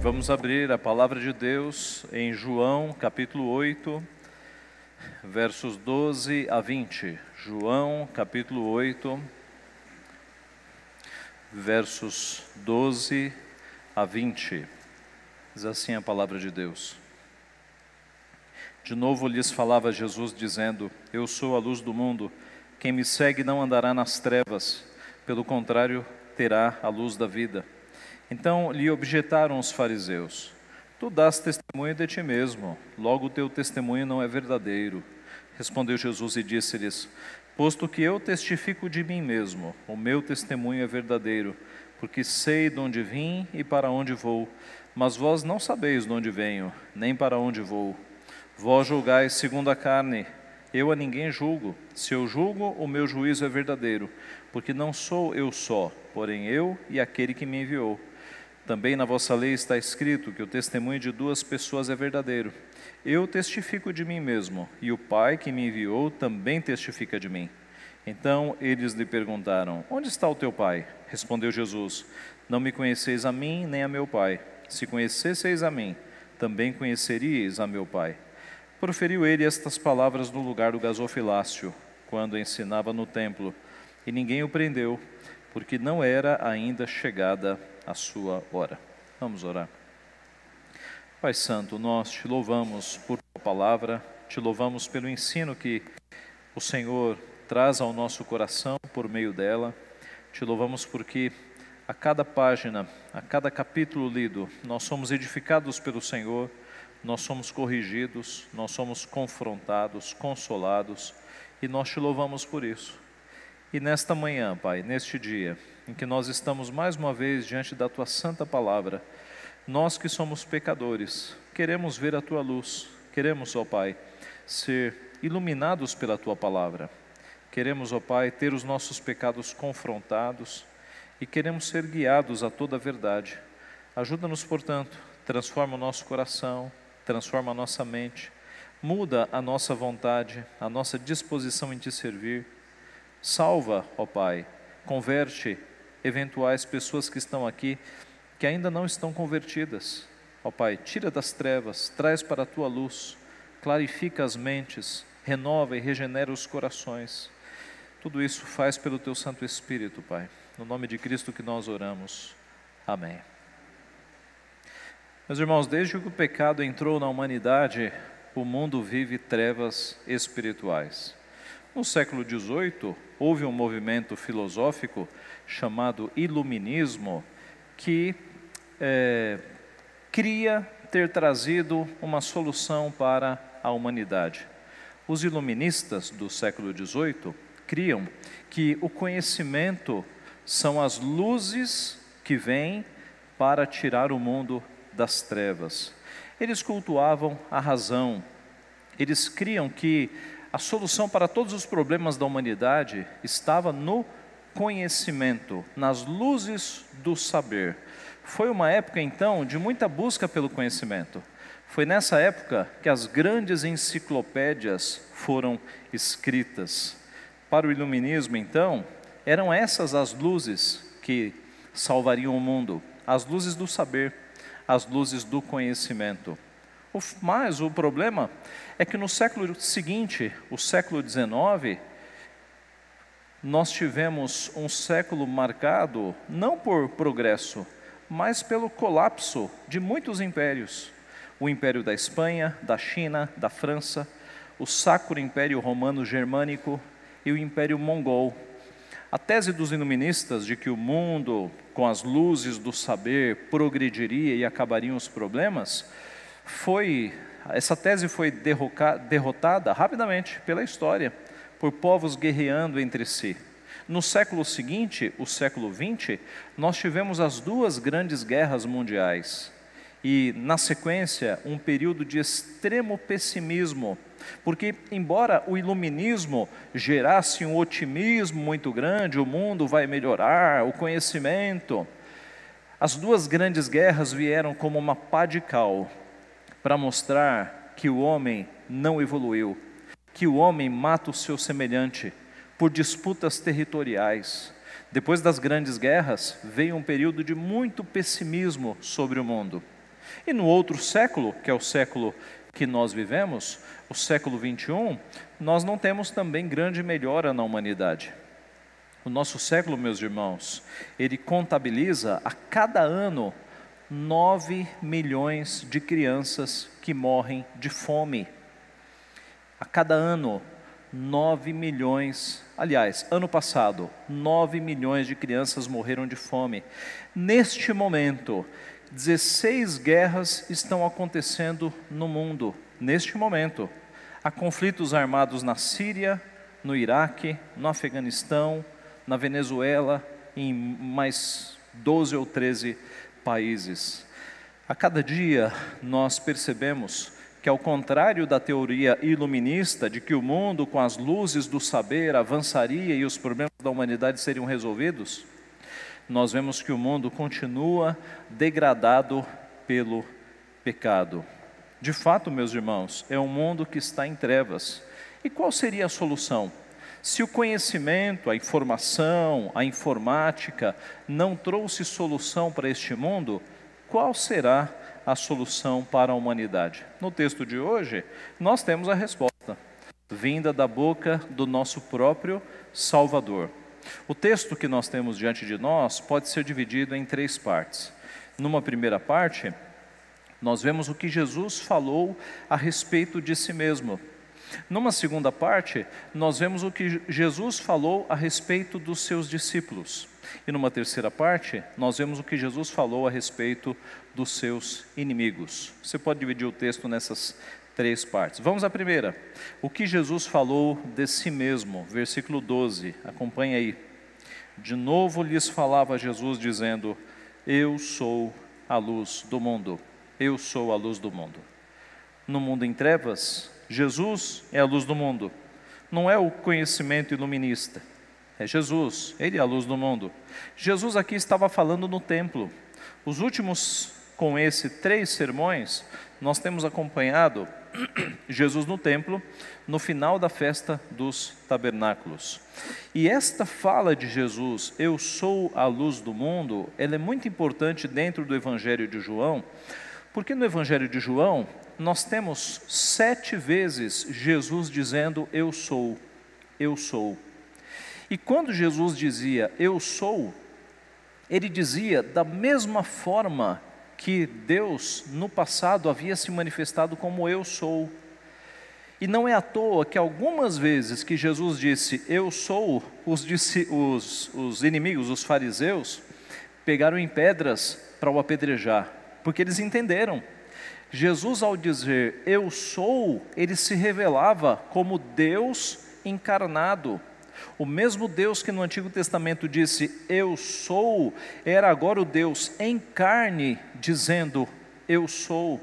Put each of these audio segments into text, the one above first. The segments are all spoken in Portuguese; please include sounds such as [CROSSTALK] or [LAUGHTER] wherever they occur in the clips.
vamos abrir a palavra de Deus em João capítulo 8, versos 12 a 20. João capítulo 8, versos 12 a 20. Diz assim a palavra de Deus. De novo lhes falava Jesus, dizendo: Eu sou a luz do mundo. Quem me segue não andará nas trevas, pelo contrário, terá a luz da vida. Então lhe objetaram os fariseus: Tu dás testemunho de ti mesmo, logo o teu testemunho não é verdadeiro. Respondeu Jesus e disse-lhes: Posto que eu testifico de mim mesmo, o meu testemunho é verdadeiro, porque sei de onde vim e para onde vou, mas vós não sabeis de onde venho, nem para onde vou. Vós julgais segundo a carne, eu a ninguém julgo. Se eu julgo, o meu juízo é verdadeiro, porque não sou eu só, porém eu e aquele que me enviou. Também na vossa lei está escrito que o testemunho de duas pessoas é verdadeiro. Eu testifico de mim mesmo, e o Pai que me enviou também testifica de mim. Então eles lhe perguntaram: Onde está o teu Pai? Respondeu Jesus: Não me conheceis a mim nem a meu Pai. Se conhecesseis a mim, também conheceríeis a meu Pai. Proferiu ele estas palavras no lugar do gasofilácio, quando ensinava no templo, e ninguém o prendeu, porque não era ainda chegada a sua hora. Vamos orar. Pai Santo, nós te louvamos por tua palavra, te louvamos pelo ensino que o Senhor traz ao nosso coração por meio dela. Te louvamos porque a cada página, a cada capítulo lido, nós somos edificados pelo Senhor, nós somos corrigidos, nós somos confrontados, consolados e nós te louvamos por isso. E nesta manhã, Pai, neste dia, em que nós estamos mais uma vez diante da tua santa palavra, nós que somos pecadores, queremos ver a tua luz, queremos, ó Pai, ser iluminados pela tua palavra. Queremos, ó Pai, ter os nossos pecados confrontados e queremos ser guiados a toda a verdade. Ajuda-nos, portanto, transforma o nosso coração, transforma a nossa mente, muda a nossa vontade, a nossa disposição em te servir Salva, ó Pai, converte eventuais pessoas que estão aqui que ainda não estão convertidas. Ó Pai, tira das trevas, traz para a tua luz, clarifica as mentes, renova e regenera os corações. Tudo isso faz pelo teu Santo Espírito, Pai. No nome de Cristo que nós oramos. Amém. Meus irmãos, desde que o pecado entrou na humanidade, o mundo vive trevas espirituais. No século XVIII, houve um movimento filosófico chamado Iluminismo que é, cria ter trazido uma solução para a humanidade. Os iluministas do século XVIII criam que o conhecimento são as luzes que vêm para tirar o mundo das trevas. Eles cultuavam a razão. Eles criam que a solução para todos os problemas da humanidade estava no conhecimento, nas luzes do saber. Foi uma época então de muita busca pelo conhecimento. Foi nessa época que as grandes enciclopédias foram escritas. Para o iluminismo, então, eram essas as luzes que salvariam o mundo, as luzes do saber, as luzes do conhecimento. Mas o problema é que no século seguinte, o século XIX, nós tivemos um século marcado não por progresso, mas pelo colapso de muitos impérios. O Império da Espanha, da China, da França, o Sacro Império Romano Germânico e o Império Mongol. A tese dos iluministas de que o mundo, com as luzes do saber, progrediria e acabariam os problemas, foi essa tese foi derrotada rapidamente pela história, por povos guerreando entre si. No século seguinte, o século XX, nós tivemos as duas grandes guerras mundiais. E, na sequência, um período de extremo pessimismo, porque, embora o iluminismo gerasse um otimismo muito grande, o mundo vai melhorar, o conhecimento, as duas grandes guerras vieram como uma pá de cal para mostrar que o homem não evoluiu, que o homem mata o seu semelhante por disputas territoriais. Depois das grandes guerras, veio um período de muito pessimismo sobre o mundo. E no outro século, que é o século que nós vivemos, o século 21, nós não temos também grande melhora na humanidade. O nosso século, meus irmãos, ele contabiliza a cada ano 9 milhões de crianças que morrem de fome. A cada ano, 9 milhões, aliás, ano passado, 9 milhões de crianças morreram de fome. Neste momento, 16 guerras estão acontecendo no mundo. Neste momento, há conflitos armados na Síria, no Iraque, no Afeganistão, na Venezuela, em mais 12 ou 13 países. A cada dia nós percebemos que, ao contrário da teoria iluminista de que o mundo, com as luzes do saber, avançaria e os problemas da humanidade seriam resolvidos, nós vemos que o mundo continua degradado pelo pecado. De fato, meus irmãos, é um mundo que está em trevas. E qual seria a solução? Se o conhecimento, a informação, a informática não trouxe solução para este mundo, qual será a solução para a humanidade? No texto de hoje, nós temos a resposta, vinda da boca do nosso próprio Salvador. O texto que nós temos diante de nós pode ser dividido em três partes. Numa primeira parte, nós vemos o que Jesus falou a respeito de si mesmo, numa segunda parte, nós vemos o que Jesus falou a respeito dos seus discípulos. E numa terceira parte, nós vemos o que Jesus falou a respeito dos seus inimigos. Você pode dividir o texto nessas três partes. Vamos à primeira. O que Jesus falou de si mesmo, versículo 12. Acompanhe aí. De novo lhes falava Jesus dizendo: Eu sou a luz do mundo. Eu sou a luz do mundo. No mundo em trevas, Jesus é a luz do mundo. Não é o conhecimento iluminista. É Jesus, Ele é a luz do mundo. Jesus aqui estava falando no templo. Os últimos, com esse três sermões, nós temos acompanhado [CLEARS THROAT] Jesus no templo, no final da festa dos tabernáculos. E esta fala de Jesus, eu sou a luz do mundo, ela é muito importante dentro do Evangelho de João, porque no Evangelho de João, nós temos sete vezes Jesus dizendo: Eu sou, eu sou. E quando Jesus dizia eu sou, ele dizia da mesma forma que Deus no passado havia se manifestado como eu sou. E não é à toa que algumas vezes que Jesus disse eu sou, os, os, os inimigos, os fariseus, pegaram em pedras para o apedrejar, porque eles entenderam Jesus, ao dizer eu sou, ele se revelava como Deus encarnado. O mesmo Deus que no Antigo Testamento disse eu sou, era agora o Deus em carne dizendo eu sou.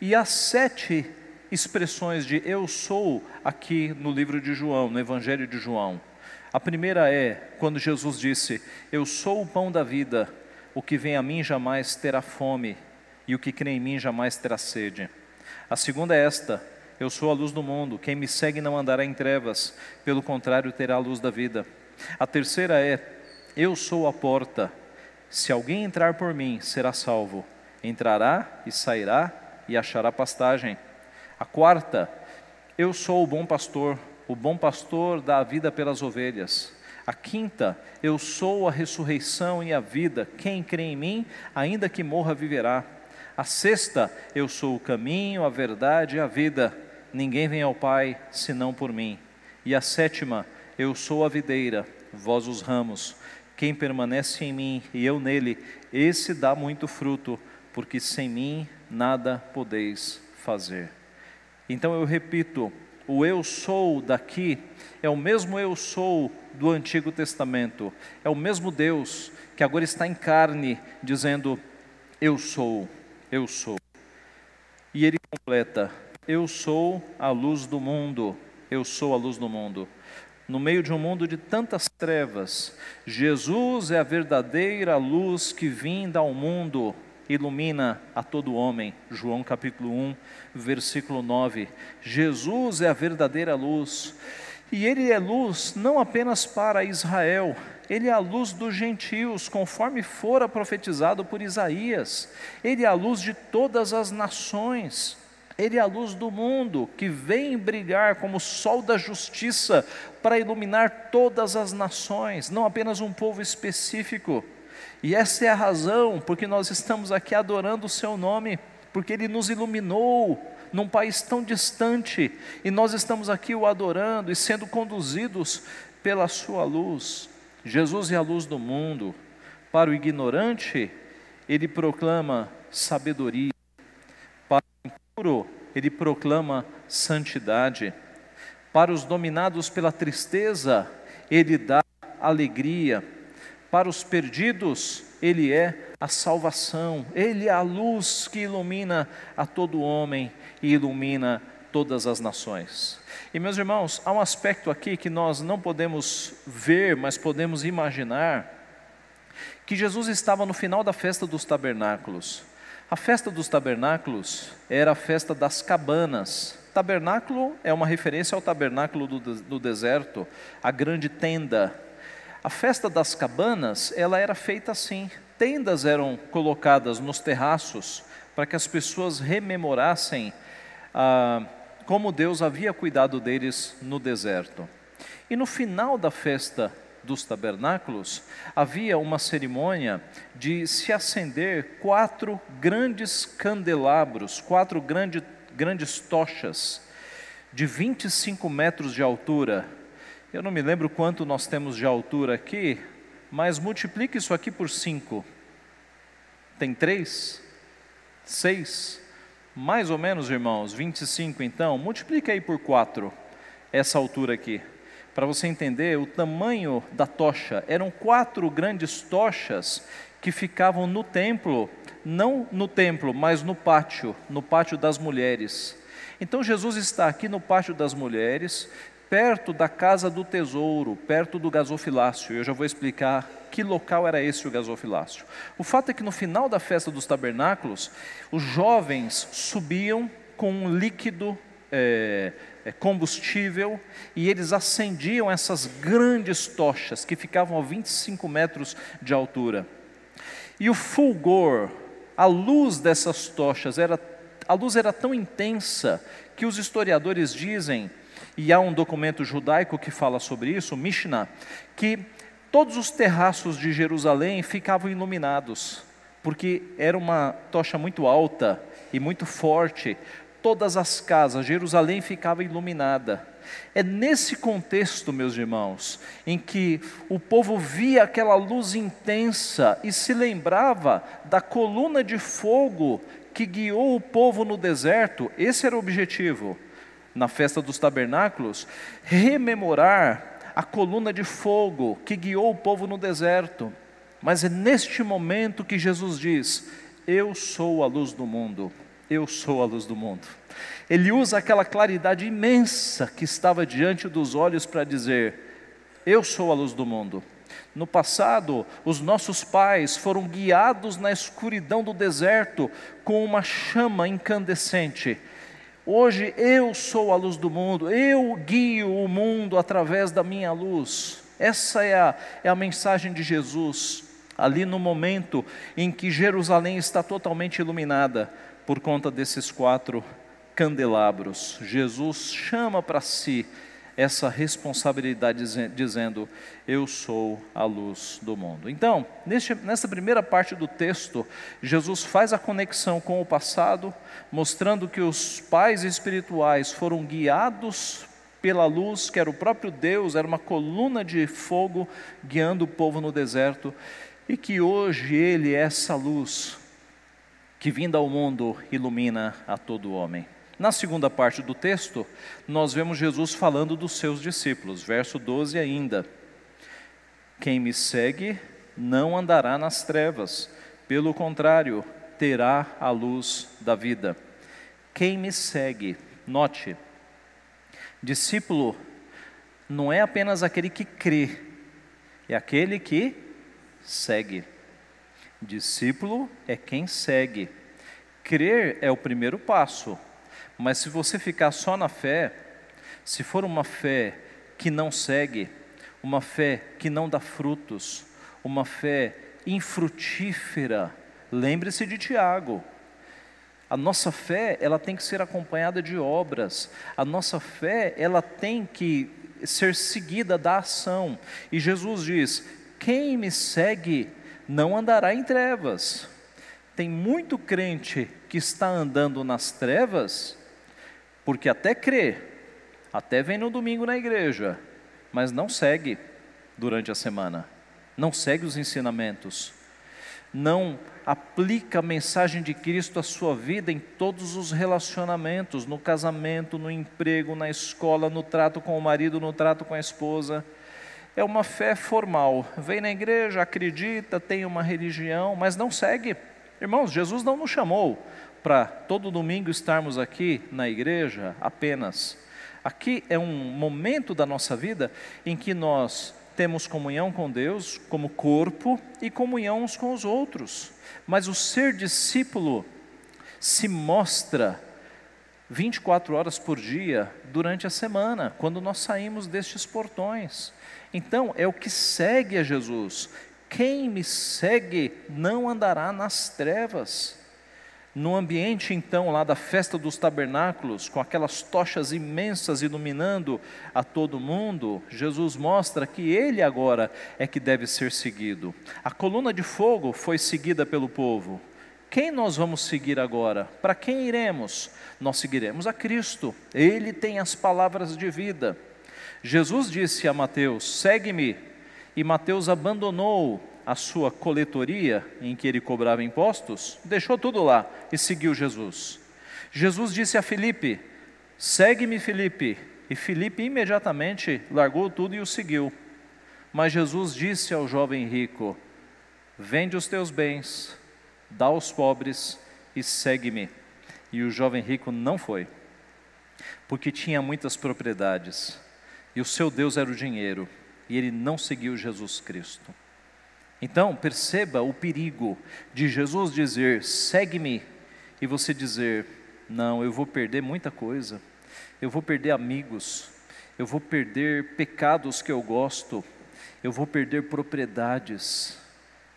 E há sete expressões de eu sou aqui no livro de João, no Evangelho de João. A primeira é quando Jesus disse: Eu sou o pão da vida, o que vem a mim jamais terá fome e o que crê em mim jamais terá sede. A segunda é esta: Eu sou a luz do mundo, quem me segue não andará em trevas, pelo contrário, terá a luz da vida. A terceira é: Eu sou a porta, se alguém entrar por mim, será salvo. Entrará e sairá e achará pastagem. A quarta: Eu sou o bom pastor, o bom pastor dá a vida pelas ovelhas. A quinta, eu sou a ressurreição e a vida. Quem crê em mim, ainda que morra, viverá. A sexta, eu sou o caminho, a verdade e a vida. Ninguém vem ao Pai senão por mim. E a sétima, eu sou a videira, vós os ramos. Quem permanece em mim e eu nele, esse dá muito fruto, porque sem mim nada podeis fazer. Então eu repito, o eu sou daqui é o mesmo eu sou do Antigo Testamento, é o mesmo Deus que agora está em carne, dizendo: Eu sou eu sou. E ele completa: Eu sou a luz do mundo, eu sou a luz do mundo. No meio de um mundo de tantas trevas, Jesus é a verdadeira luz que vinda ao mundo, ilumina a todo homem. João capítulo 1, versículo 9. Jesus é a verdadeira luz. E ele é luz não apenas para Israel, ele é a luz dos gentios, conforme fora profetizado por Isaías. Ele é a luz de todas as nações. Ele é a luz do mundo que vem brilhar como o sol da justiça para iluminar todas as nações, não apenas um povo específico. E essa é a razão porque nós estamos aqui adorando o seu nome, porque ele nos iluminou num país tão distante e nós estamos aqui o adorando e sendo conduzidos pela sua luz. Jesus é a luz do mundo. Para o ignorante, ele proclama sabedoria. Para o impuro, ele proclama santidade. Para os dominados pela tristeza, ele dá alegria. Para os perdidos, ele é a salvação. Ele é a luz que ilumina a todo homem e ilumina todas as nações. E meus irmãos, há um aspecto aqui que nós não podemos ver, mas podemos imaginar, que Jesus estava no final da festa dos tabernáculos. A festa dos tabernáculos era a festa das cabanas. Tabernáculo é uma referência ao tabernáculo do, do deserto, a grande tenda. A festa das cabanas, ela era feita assim. Tendas eram colocadas nos terraços para que as pessoas rememorassem ah, como Deus havia cuidado deles no deserto. E no final da festa dos tabernáculos, havia uma cerimônia de se acender quatro grandes candelabros, quatro grande, grandes tochas, de 25 metros de altura. Eu não me lembro quanto nós temos de altura aqui, mas multiplique isso aqui por cinco. Tem três? Seis? Mais ou menos, irmãos, 25 então, multiplica aí por 4 essa altura aqui, para você entender o tamanho da tocha. Eram quatro grandes tochas que ficavam no templo, não no templo, mas no pátio, no pátio das mulheres. Então Jesus está aqui no pátio das mulheres, perto da casa do tesouro, perto do gasofilácio. Eu já vou explicar que local era esse o gasofilácio. O fato é que no final da festa dos tabernáculos, os jovens subiam com um líquido é, é, combustível e eles acendiam essas grandes tochas que ficavam a 25 metros de altura. E o fulgor, a luz dessas tochas, era, a luz era tão intensa que os historiadores dizem, e há um documento judaico que fala sobre isso, Mishnah, que Todos os terraços de Jerusalém ficavam iluminados, porque era uma tocha muito alta e muito forte. Todas as casas, Jerusalém ficava iluminada. É nesse contexto, meus irmãos, em que o povo via aquela luz intensa e se lembrava da coluna de fogo que guiou o povo no deserto, esse era o objetivo, na festa dos tabernáculos, rememorar a coluna de fogo que guiou o povo no deserto. Mas é neste momento que Jesus diz: Eu sou a luz do mundo, eu sou a luz do mundo. Ele usa aquela claridade imensa que estava diante dos olhos para dizer: Eu sou a luz do mundo. No passado, os nossos pais foram guiados na escuridão do deserto com uma chama incandescente Hoje eu sou a luz do mundo, eu guio o mundo através da minha luz. Essa é a, é a mensagem de Jesus, ali no momento em que Jerusalém está totalmente iluminada por conta desses quatro candelabros. Jesus chama para si essa responsabilidade, dizendo: Eu sou a luz do mundo. Então, neste, nessa primeira parte do texto, Jesus faz a conexão com o passado, mostrando que os pais espirituais foram guiados pela luz, que era o próprio Deus, era uma coluna de fogo guiando o povo no deserto, e que hoje Ele é essa luz que, vinda ao mundo, ilumina a todo homem. Na segunda parte do texto, nós vemos Jesus falando dos seus discípulos, verso 12 ainda. Quem me segue não andará nas trevas, pelo contrário, terá a luz da vida. Quem me segue, note, discípulo não é apenas aquele que crê, é aquele que segue. Discípulo é quem segue. Crer é o primeiro passo, mas se você ficar só na fé, se for uma fé que não segue, uma fé que não dá frutos, uma fé infrutífera. Lembre-se de Tiago. A nossa fé, ela tem que ser acompanhada de obras. A nossa fé, ela tem que ser seguida da ação. E Jesus diz: quem me segue não andará em trevas. Tem muito crente que está andando nas trevas, porque até crê, até vem no domingo na igreja, mas não segue durante a semana, não segue os ensinamentos, não aplica a mensagem de Cristo à sua vida em todos os relacionamentos, no casamento, no emprego, na escola, no trato com o marido, no trato com a esposa é uma fé formal. Vem na igreja, acredita, tem uma religião, mas não segue. Irmãos, Jesus não nos chamou para todo domingo estarmos aqui na igreja apenas. Aqui é um momento da nossa vida em que nós temos comunhão com Deus como corpo e comunhão uns com os outros. Mas o ser discípulo se mostra 24 horas por dia durante a semana, quando nós saímos destes portões. Então, é o que segue a Jesus. Quem me segue não andará nas trevas. No ambiente, então, lá da festa dos tabernáculos, com aquelas tochas imensas iluminando a todo mundo, Jesus mostra que ele agora é que deve ser seguido. A coluna de fogo foi seguida pelo povo. Quem nós vamos seguir agora? Para quem iremos? Nós seguiremos a Cristo. Ele tem as palavras de vida. Jesus disse a Mateus: segue-me. E Mateus abandonou a sua coletoria, em que ele cobrava impostos, deixou tudo lá e seguiu Jesus. Jesus disse a Filipe: segue-me, Filipe. E Filipe imediatamente largou tudo e o seguiu. Mas Jesus disse ao jovem rico: Vende os teus bens, dá aos pobres e segue-me. E o jovem rico não foi, porque tinha muitas propriedades e o seu Deus era o dinheiro, e ele não seguiu Jesus Cristo. Então, perceba o perigo de Jesus dizer: segue-me, e você dizer: não, eu vou perder muita coisa, eu vou perder amigos, eu vou perder pecados que eu gosto, eu vou perder propriedades.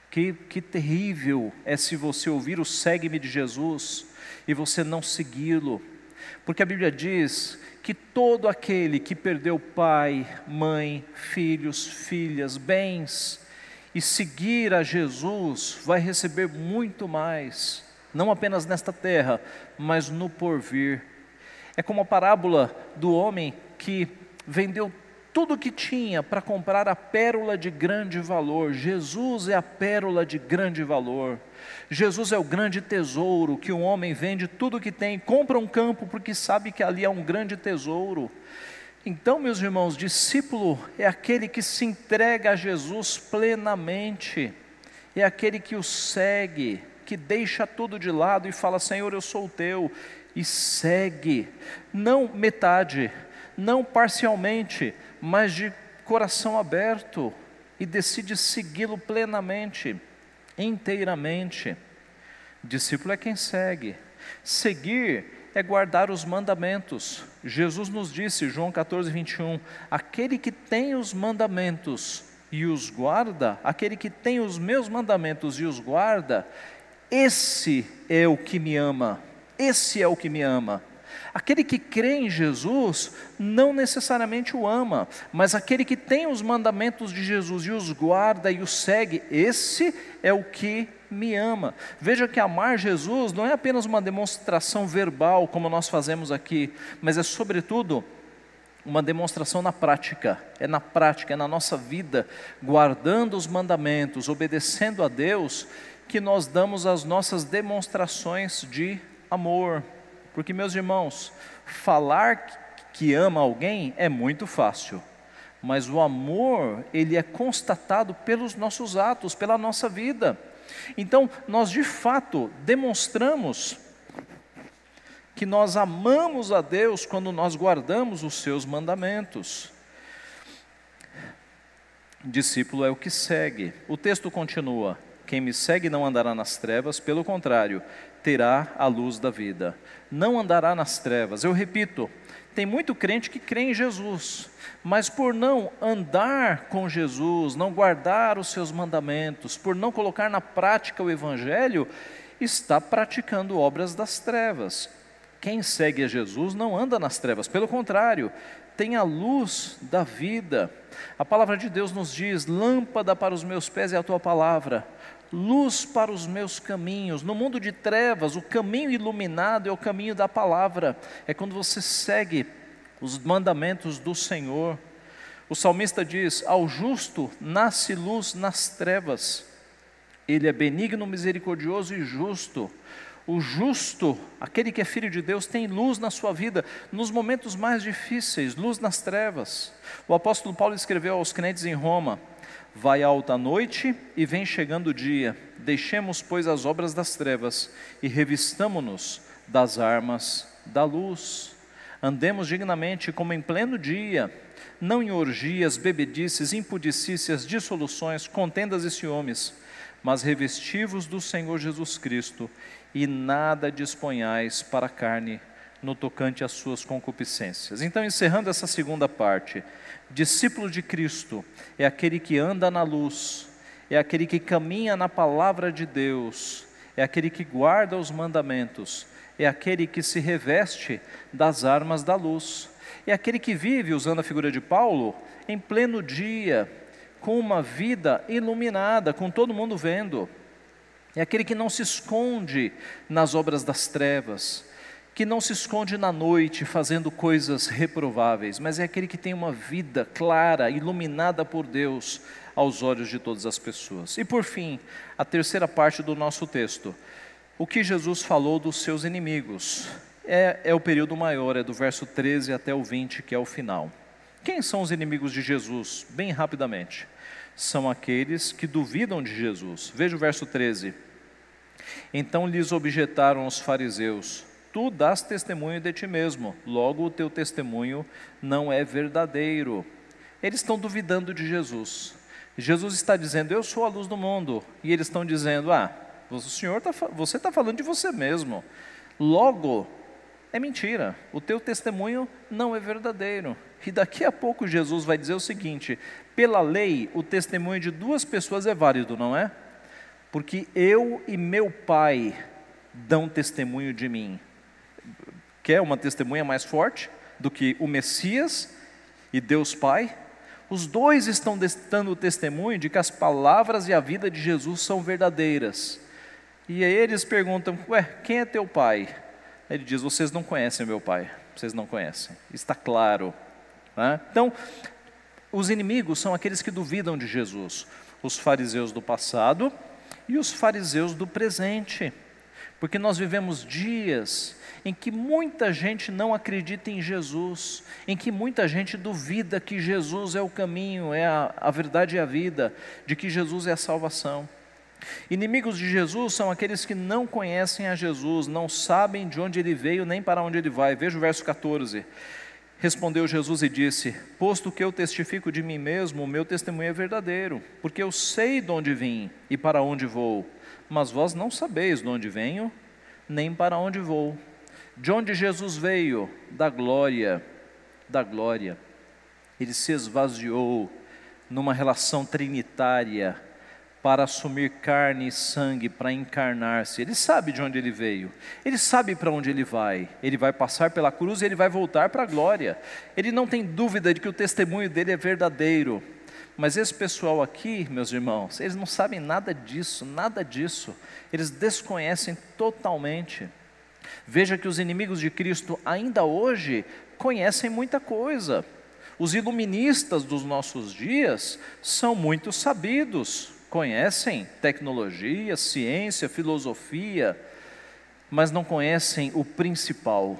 Que, que terrível é se você ouvir o segue-me de Jesus e você não segui-lo, porque a Bíblia diz que todo aquele que perdeu pai, mãe, filhos, filhas, bens, e seguir a Jesus, vai receber muito mais, não apenas nesta terra, mas no porvir. É como a parábola do homem que vendeu tudo o que tinha para comprar a pérola de grande valor. Jesus é a pérola de grande valor. Jesus é o grande tesouro que um homem vende tudo o que tem, compra um campo porque sabe que ali é um grande tesouro. Então, meus irmãos, discípulo é aquele que se entrega a Jesus plenamente, é aquele que o segue, que deixa tudo de lado e fala: Senhor, eu sou o teu, e segue, não metade, não parcialmente, mas de coração aberto e decide segui-lo plenamente, inteiramente. Discípulo é quem segue. Seguir é guardar os mandamentos. Jesus nos disse, João 14, 21, aquele que tem os mandamentos e os guarda, aquele que tem os meus mandamentos e os guarda, esse é o que me ama, esse é o que me ama. Aquele que crê em Jesus não necessariamente o ama, mas aquele que tem os mandamentos de Jesus e os guarda e os segue, esse é o que me ama. Veja que amar Jesus não é apenas uma demonstração verbal, como nós fazemos aqui, mas é, sobretudo, uma demonstração na prática, é na prática, é na nossa vida, guardando os mandamentos, obedecendo a Deus, que nós damos as nossas demonstrações de amor. Porque, meus irmãos, falar que ama alguém é muito fácil, mas o amor, ele é constatado pelos nossos atos, pela nossa vida. Então, nós de fato demonstramos que nós amamos a Deus quando nós guardamos os seus mandamentos. Discípulo é o que segue. O texto continua: Quem me segue não andará nas trevas, pelo contrário, terá a luz da vida. Não andará nas trevas. Eu repito, tem muito crente que crê em Jesus, mas por não andar com Jesus, não guardar os seus mandamentos, por não colocar na prática o Evangelho, está praticando obras das trevas. Quem segue a Jesus não anda nas trevas, pelo contrário, tem a luz da vida. A palavra de Deus nos diz: lâmpada para os meus pés é a tua palavra, luz para os meus caminhos. No mundo de trevas, o caminho iluminado é o caminho da palavra, é quando você segue os mandamentos do Senhor. O salmista diz: Ao justo nasce luz nas trevas, ele é benigno, misericordioso e justo. O justo, aquele que é filho de Deus, tem luz na sua vida nos momentos mais difíceis, luz nas trevas. O apóstolo Paulo escreveu aos crentes em Roma: Vai alta a noite e vem chegando o dia. Deixemos, pois, as obras das trevas e revistamo-nos das armas da luz. Andemos dignamente como em pleno dia, não em orgias, bebedices, impudicícias, dissoluções, contendas e ciúmes, mas revestivos do Senhor Jesus Cristo e nada disponhais para a carne no tocante às suas concupiscências. Então, encerrando essa segunda parte, discípulo de Cristo é aquele que anda na luz, é aquele que caminha na palavra de Deus, é aquele que guarda os mandamentos, é aquele que se reveste das armas da luz, é aquele que vive, usando a figura de Paulo, em pleno dia, com uma vida iluminada, com todo mundo vendo. É aquele que não se esconde nas obras das trevas, que não se esconde na noite fazendo coisas reprováveis, mas é aquele que tem uma vida clara, iluminada por Deus aos olhos de todas as pessoas. E por fim, a terceira parte do nosso texto, o que Jesus falou dos seus inimigos. É, é o período maior, é do verso 13 até o 20, que é o final. Quem são os inimigos de Jesus? Bem rapidamente são aqueles que duvidam de Jesus. Veja o verso 13. Então lhes objetaram os fariseus: Tu dás testemunho de ti mesmo, logo o teu testemunho não é verdadeiro. Eles estão duvidando de Jesus. Jesus está dizendo: Eu sou a luz do mundo. E eles estão dizendo: Ah, o senhor tá, você está falando de você mesmo. Logo, é mentira. O teu testemunho não é verdadeiro. E daqui a pouco Jesus vai dizer o seguinte: pela lei, o testemunho de duas pessoas é válido, não é? Porque eu e meu Pai dão testemunho de mim. Quer uma testemunha mais forte do que o Messias e Deus Pai? Os dois estão dando testemunho de que as palavras e a vida de Jesus são verdadeiras. E aí eles perguntam: Ué, quem é teu pai? Ele diz: Vocês não conhecem meu pai. Vocês não conhecem. Está claro. Né? Então, os inimigos são aqueles que duvidam de Jesus, os fariseus do passado e os fariseus do presente, porque nós vivemos dias em que muita gente não acredita em Jesus, em que muita gente duvida que Jesus é o caminho, é a, a verdade e a vida, de que Jesus é a salvação. Inimigos de Jesus são aqueles que não conhecem a Jesus, não sabem de onde ele veio nem para onde ele vai. Veja o verso 14. Respondeu Jesus e disse: Posto que eu testifico de mim mesmo, o meu testemunho é verdadeiro, porque eu sei de onde vim e para onde vou, mas vós não sabeis de onde venho, nem para onde vou. De onde Jesus veio? Da glória, da glória. Ele se esvaziou numa relação trinitária para assumir carne e sangue, para encarnar-se. Ele sabe de onde ele veio, ele sabe para onde ele vai. Ele vai passar pela cruz e ele vai voltar para a glória. Ele não tem dúvida de que o testemunho dele é verdadeiro. Mas esse pessoal aqui, meus irmãos, eles não sabem nada disso, nada disso. Eles desconhecem totalmente. Veja que os inimigos de Cristo ainda hoje conhecem muita coisa. Os iluministas dos nossos dias são muito sabidos, conhecem tecnologia, ciência, filosofia, mas não conhecem o principal,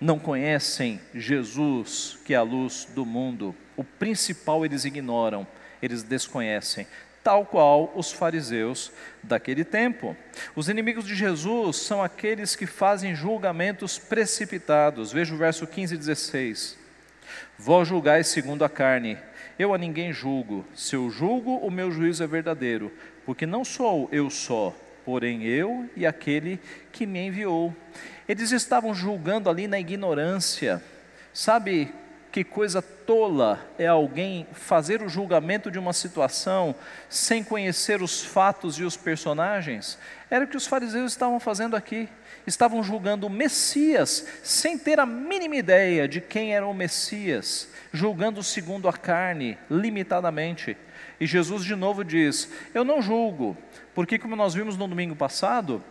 não conhecem Jesus, que é a luz do mundo. O principal eles ignoram, eles desconhecem, tal qual os fariseus daquele tempo. Os inimigos de Jesus são aqueles que fazem julgamentos precipitados. Veja o verso 15 e 16. Vós julgais segundo a carne, eu a ninguém julgo. Se eu julgo, o meu juízo é verdadeiro, porque não sou eu só, porém eu e aquele que me enviou. Eles estavam julgando ali na ignorância. Sabe que coisa tola é alguém fazer o julgamento de uma situação sem conhecer os fatos e os personagens? Era o que os fariseus estavam fazendo aqui. Estavam julgando o Messias sem ter a mínima ideia de quem era o Messias, julgando segundo a carne, limitadamente. E Jesus de novo diz: Eu não julgo, porque, como nós vimos no domingo passado,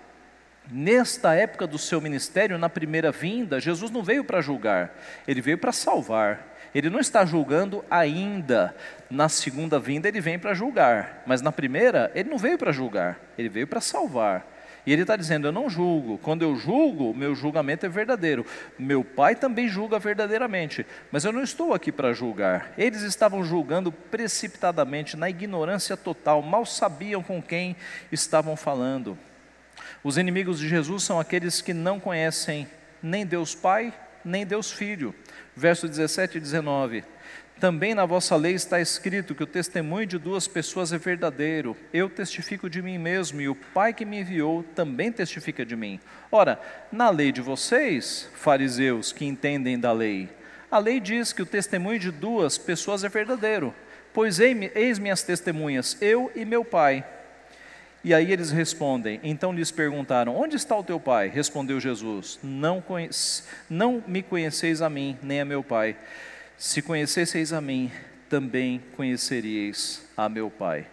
nesta época do seu ministério, na primeira vinda, Jesus não veio para julgar, ele veio para salvar. Ele não está julgando ainda. Na segunda vinda, ele vem para julgar. Mas na primeira, ele não veio para julgar, ele veio para salvar. E ele está dizendo: Eu não julgo. Quando eu julgo, meu julgamento é verdadeiro. Meu pai também julga verdadeiramente. Mas eu não estou aqui para julgar. Eles estavam julgando precipitadamente, na ignorância total, mal sabiam com quem estavam falando. Os inimigos de Jesus são aqueles que não conhecem nem Deus Pai, nem Deus Filho. Verso 17 e 19. Também na vossa lei está escrito que o testemunho de duas pessoas é verdadeiro. Eu testifico de mim mesmo e o Pai que me enviou também testifica de mim. Ora, na lei de vocês, fariseus que entendem da lei, a lei diz que o testemunho de duas pessoas é verdadeiro. Pois eis minhas testemunhas, eu e meu Pai. E aí eles respondem. Então lhes perguntaram: Onde está o teu pai? Respondeu Jesus: Não, não me conheceis a mim, nem a meu pai. Se conhecesseis a mim, também conheceríeis a meu Pai.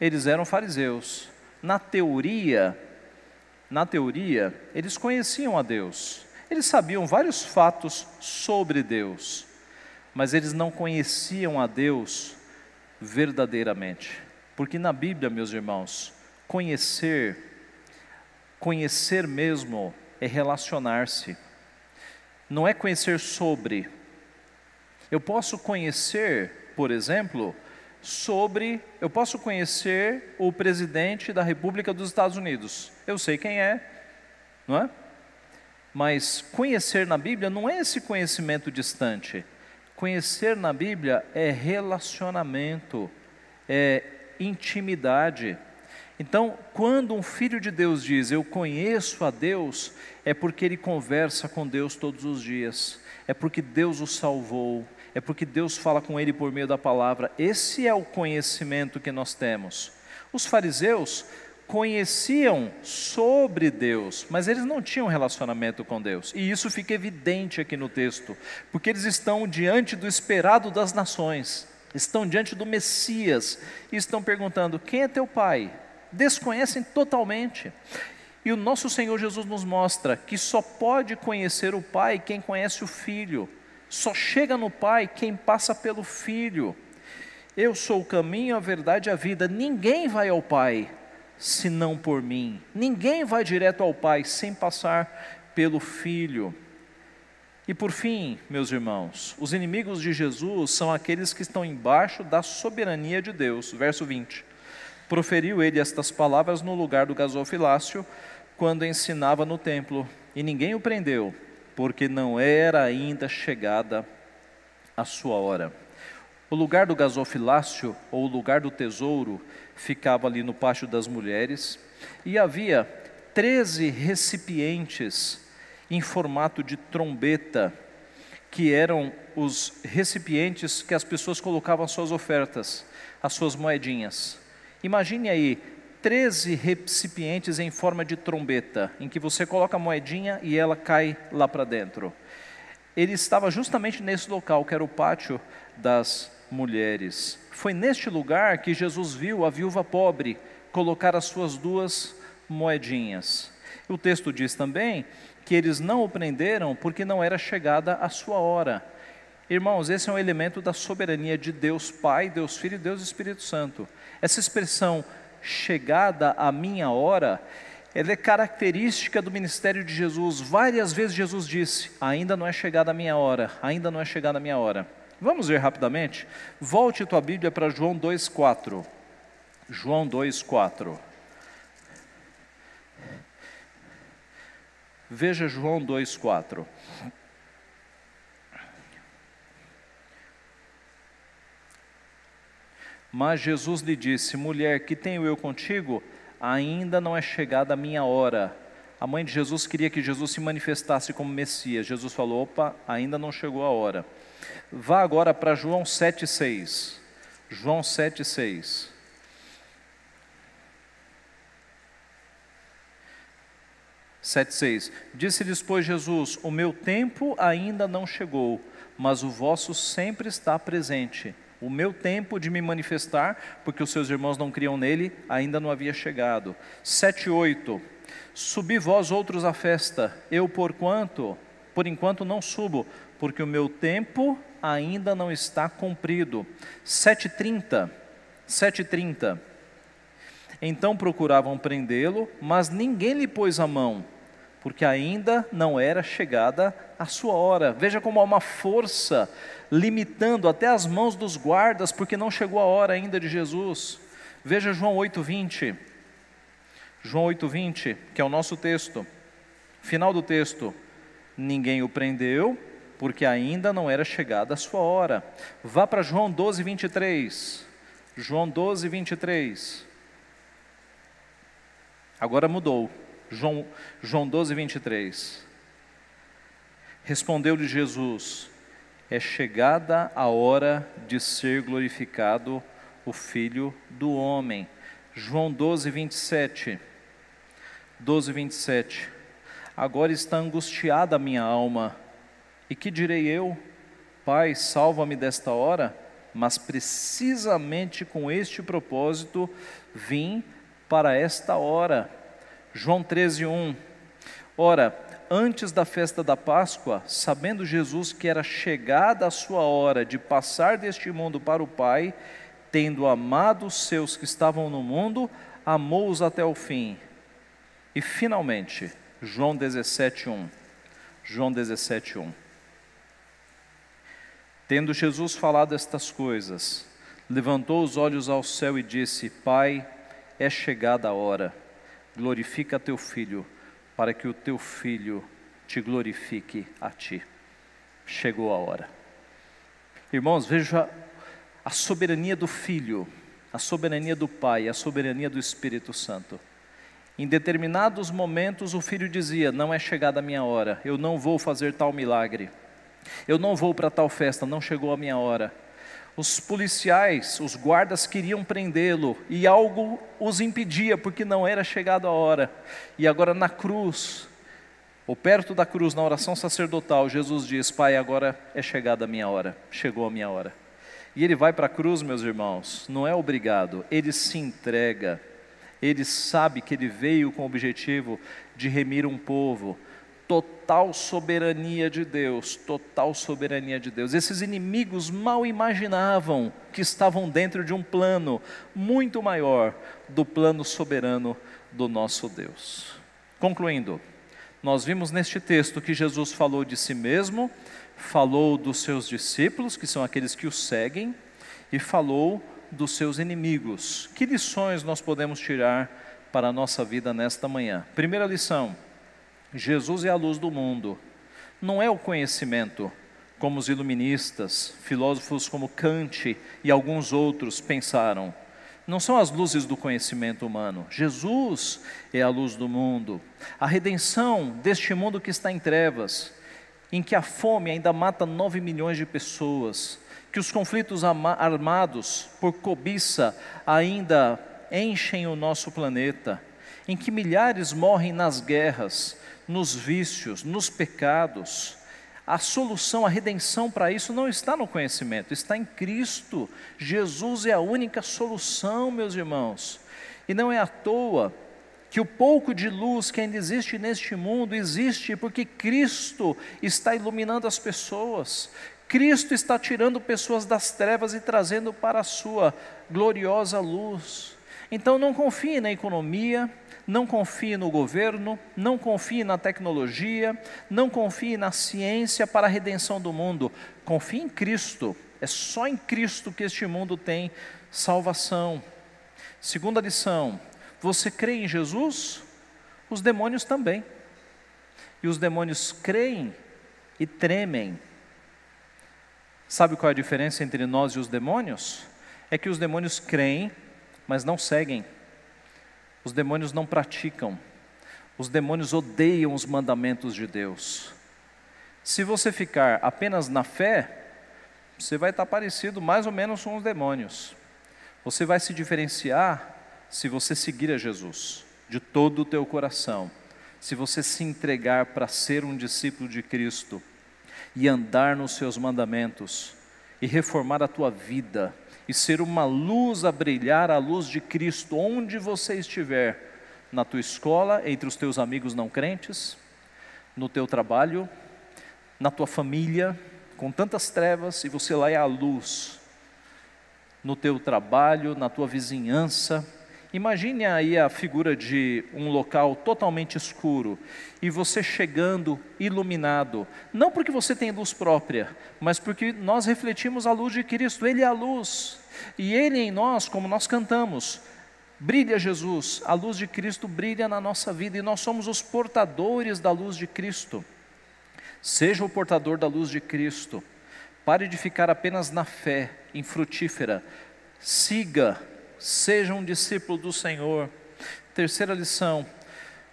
Eles eram fariseus. Na teoria, na teoria, eles conheciam a Deus. Eles sabiam vários fatos sobre Deus, mas eles não conheciam a Deus verdadeiramente. Porque na Bíblia, meus irmãos, conhecer, conhecer mesmo é relacionar-se. Não é conhecer sobre, eu posso conhecer, por exemplo, sobre. Eu posso conhecer o presidente da República dos Estados Unidos. Eu sei quem é, não é? Mas conhecer na Bíblia não é esse conhecimento distante. Conhecer na Bíblia é relacionamento, é intimidade. Então, quando um filho de Deus diz eu conheço a Deus, é porque ele conversa com Deus todos os dias, é porque Deus o salvou, é porque Deus fala com ele por meio da palavra. Esse é o conhecimento que nós temos. Os fariseus conheciam sobre Deus, mas eles não tinham relacionamento com Deus. E isso fica evidente aqui no texto, porque eles estão diante do esperado das nações, estão diante do Messias e estão perguntando: quem é teu pai? Desconhecem totalmente. E o nosso Senhor Jesus nos mostra que só pode conhecer o Pai quem conhece o Filho. Só chega no Pai quem passa pelo Filho. Eu sou o caminho, a verdade e a vida. Ninguém vai ao Pai senão por mim. Ninguém vai direto ao Pai sem passar pelo Filho. E por fim, meus irmãos, os inimigos de Jesus são aqueles que estão embaixo da soberania de Deus. Verso 20. Proferiu ele estas palavras no lugar do gasofilácio, quando ensinava no templo, e ninguém o prendeu porque não era ainda chegada a sua hora. O lugar do gasofilácio, ou o lugar do tesouro, ficava ali no pátio das mulheres, e havia treze recipientes em formato de trombeta, que eram os recipientes que as pessoas colocavam as suas ofertas, as suas moedinhas. Imagine aí 13 recipientes em forma de trombeta, em que você coloca a moedinha e ela cai lá para dentro. Ele estava justamente nesse local, que era o pátio das mulheres. Foi neste lugar que Jesus viu a viúva pobre colocar as suas duas moedinhas. O texto diz também que eles não o prenderam porque não era chegada a sua hora. Irmãos, esse é um elemento da soberania de Deus Pai, Deus Filho e Deus Espírito Santo. Essa expressão chegada a minha hora, ela é característica do ministério de Jesus. Várias vezes Jesus disse: Ainda não é chegada a minha hora, ainda não é chegada a minha hora. Vamos ver rapidamente? Volte tua Bíblia para João 2,4. João 2,4. Veja João 2,4. Mas Jesus lhe disse: Mulher, que tenho eu contigo? Ainda não é chegada a minha hora. A mãe de Jesus queria que Jesus se manifestasse como Messias. Jesus falou: opa, ainda não chegou a hora. Vá agora para João 7,6. João 7,6. Sete, seis. Disse-lhes, pois, Jesus: O meu tempo ainda não chegou, mas o vosso sempre está presente. O meu tempo de me manifestar, porque os seus irmãos não criam nele, ainda não havia chegado. Sete, oito. Subi vós outros à festa, eu por quanto, por enquanto não subo, porque o meu tempo ainda não está cumprido. 7:30. 7:30. Então procuravam prendê-lo, mas ninguém lhe pôs a mão, porque ainda não era chegada a sua hora. Veja como há uma força limitando até as mãos dos guardas, porque não chegou a hora ainda de Jesus. Veja João 8:20. João 8:20, que é o nosso texto. Final do texto. Ninguém o prendeu, porque ainda não era chegada a sua hora. Vá para João 12, 23. João 12, 23. Agora mudou. João, João 12, 23. Respondeu-lhe Jesus: É chegada a hora de ser glorificado o Filho do Homem. João 12, 27. 12, 27. Agora está angustiada a minha alma. E que direi eu? Pai, salva-me desta hora? Mas precisamente com este propósito vim para esta hora. João 13, 1. Ora, antes da festa da Páscoa, sabendo Jesus que era chegada a sua hora de passar deste mundo para o Pai, tendo amado os seus que estavam no mundo, amou-os até o fim. E finalmente, João 17:1. João 17:1. Tendo Jesus falado estas coisas, levantou os olhos ao céu e disse: Pai, é chegada a hora. Glorifica teu filho, para que o teu filho te glorifique a ti. Chegou a hora. Irmãos, veja a soberania do filho, a soberania do pai, a soberania do Espírito Santo. Em determinados momentos, o filho dizia: Não é chegada a minha hora, eu não vou fazer tal milagre, eu não vou para tal festa, não chegou a minha hora. Os policiais, os guardas queriam prendê-lo e algo os impedia, porque não era chegada a hora. E agora na cruz, ou perto da cruz, na oração sacerdotal, Jesus diz: Pai, agora é chegada a minha hora, chegou a minha hora. E ele vai para a cruz, meus irmãos, não é obrigado, ele se entrega ele sabe que ele veio com o objetivo de remir um povo. Total soberania de Deus, total soberania de Deus. Esses inimigos mal imaginavam que estavam dentro de um plano muito maior do plano soberano do nosso Deus. Concluindo, nós vimos neste texto que Jesus falou de si mesmo, falou dos seus discípulos, que são aqueles que o seguem, e falou dos seus inimigos. Que lições nós podemos tirar para a nossa vida nesta manhã? Primeira lição: Jesus é a luz do mundo. Não é o conhecimento, como os iluministas, filósofos como Kant e alguns outros pensaram. Não são as luzes do conhecimento humano. Jesus é a luz do mundo. A redenção deste mundo que está em trevas, em que a fome ainda mata nove milhões de pessoas, que os conflitos armados por cobiça ainda enchem o nosso planeta, em que milhares morrem nas guerras, nos vícios, nos pecados. A solução, a redenção para isso não está no conhecimento, está em Cristo. Jesus é a única solução, meus irmãos. E não é à toa que o pouco de luz que ainda existe neste mundo existe porque Cristo está iluminando as pessoas. Cristo está tirando pessoas das trevas e trazendo para a sua gloriosa luz. Então não confie na economia, não confie no governo, não confie na tecnologia, não confie na ciência para a redenção do mundo. Confie em Cristo. É só em Cristo que este mundo tem salvação. Segunda lição: você crê em Jesus? Os demônios também. E os demônios creem e tremem Sabe qual é a diferença entre nós e os demônios? é que os demônios creem, mas não seguem. Os demônios não praticam. Os demônios odeiam os mandamentos de Deus. Se você ficar apenas na fé, você vai estar parecido mais ou menos com os demônios. Você vai se diferenciar se você seguir a Jesus de todo o teu coração, se você se entregar para ser um discípulo de Cristo e andar nos seus mandamentos e reformar a tua vida e ser uma luz a brilhar a luz de Cristo onde você estiver, na tua escola, entre os teus amigos não crentes, no teu trabalho, na tua família, com tantas trevas e você lá é a luz, no teu trabalho, na tua vizinhança, Imagine aí a figura de um local totalmente escuro e você chegando iluminado, não porque você tem luz própria, mas porque nós refletimos a luz de Cristo, Ele é a luz, e Ele em nós, como nós cantamos, brilha Jesus, a luz de Cristo brilha na nossa vida e nós somos os portadores da luz de Cristo. Seja o portador da luz de Cristo, pare de ficar apenas na fé infrutífera, siga seja um discípulo do Senhor. Terceira lição: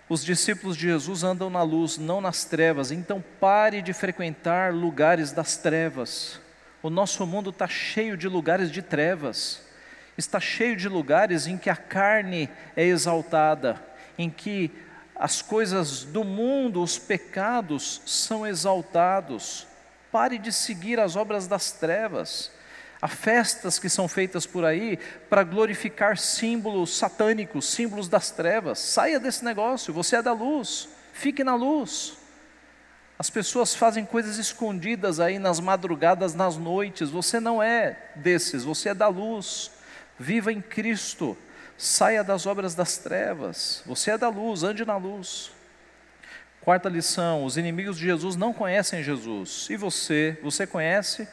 os discípulos de Jesus andam na luz, não nas trevas, então pare de frequentar lugares das trevas. O nosso mundo está cheio de lugares de trevas, está cheio de lugares em que a carne é exaltada, em que as coisas do mundo, os pecados são exaltados. Pare de seguir as obras das trevas. Há festas que são feitas por aí para glorificar símbolos satânicos, símbolos das trevas. Saia desse negócio, você é da luz, fique na luz. As pessoas fazem coisas escondidas aí nas madrugadas, nas noites. Você não é desses, você é da luz. Viva em Cristo, saia das obras das trevas. Você é da luz, ande na luz. Quarta lição: os inimigos de Jesus não conhecem Jesus. E você, você conhece?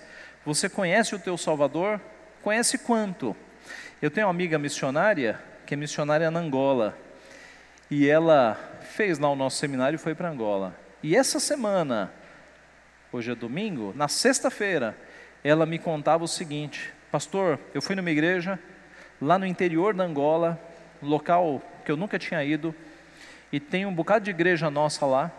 Você conhece o teu Salvador? Conhece quanto? Eu tenho uma amiga missionária, que é missionária na Angola, e ela fez lá o nosso seminário e foi para Angola. E essa semana, hoje é domingo, na sexta-feira, ela me contava o seguinte: Pastor, eu fui numa igreja lá no interior da Angola, local que eu nunca tinha ido, e tem um bocado de igreja nossa lá,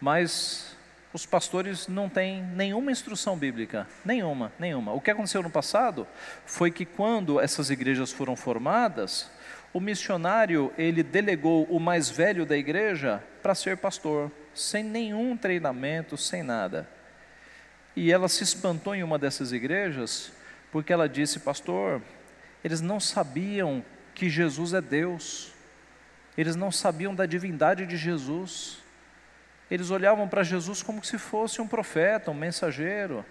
mas os pastores não têm nenhuma instrução bíblica, nenhuma, nenhuma. O que aconteceu no passado foi que quando essas igrejas foram formadas, o missionário ele delegou o mais velho da igreja para ser pastor, sem nenhum treinamento, sem nada. E ela se espantou em uma dessas igrejas porque ela disse, pastor, eles não sabiam que Jesus é Deus, eles não sabiam da divindade de Jesus. Eles olhavam para Jesus como se fosse um profeta, um mensageiro.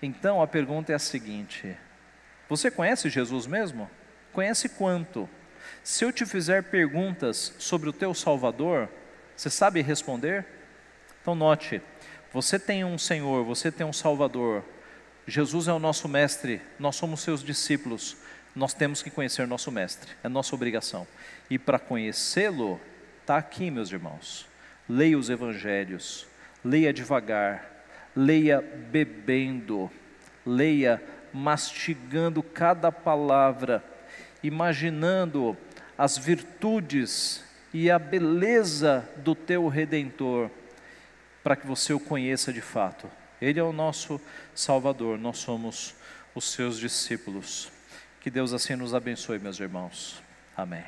Então a pergunta é a seguinte: Você conhece Jesus mesmo? Conhece quanto? Se eu te fizer perguntas sobre o teu Salvador, você sabe responder? Então note, você tem um Senhor, você tem um Salvador. Jesus é o nosso mestre, nós somos seus discípulos. Nós temos que conhecer nosso mestre, é nossa obrigação. E para conhecê-lo, Está aqui, meus irmãos. Leia os evangelhos, leia devagar, leia bebendo, leia mastigando cada palavra, imaginando as virtudes e a beleza do teu redentor, para que você o conheça de fato. Ele é o nosso Salvador, nós somos os seus discípulos. Que Deus assim nos abençoe, meus irmãos. Amém.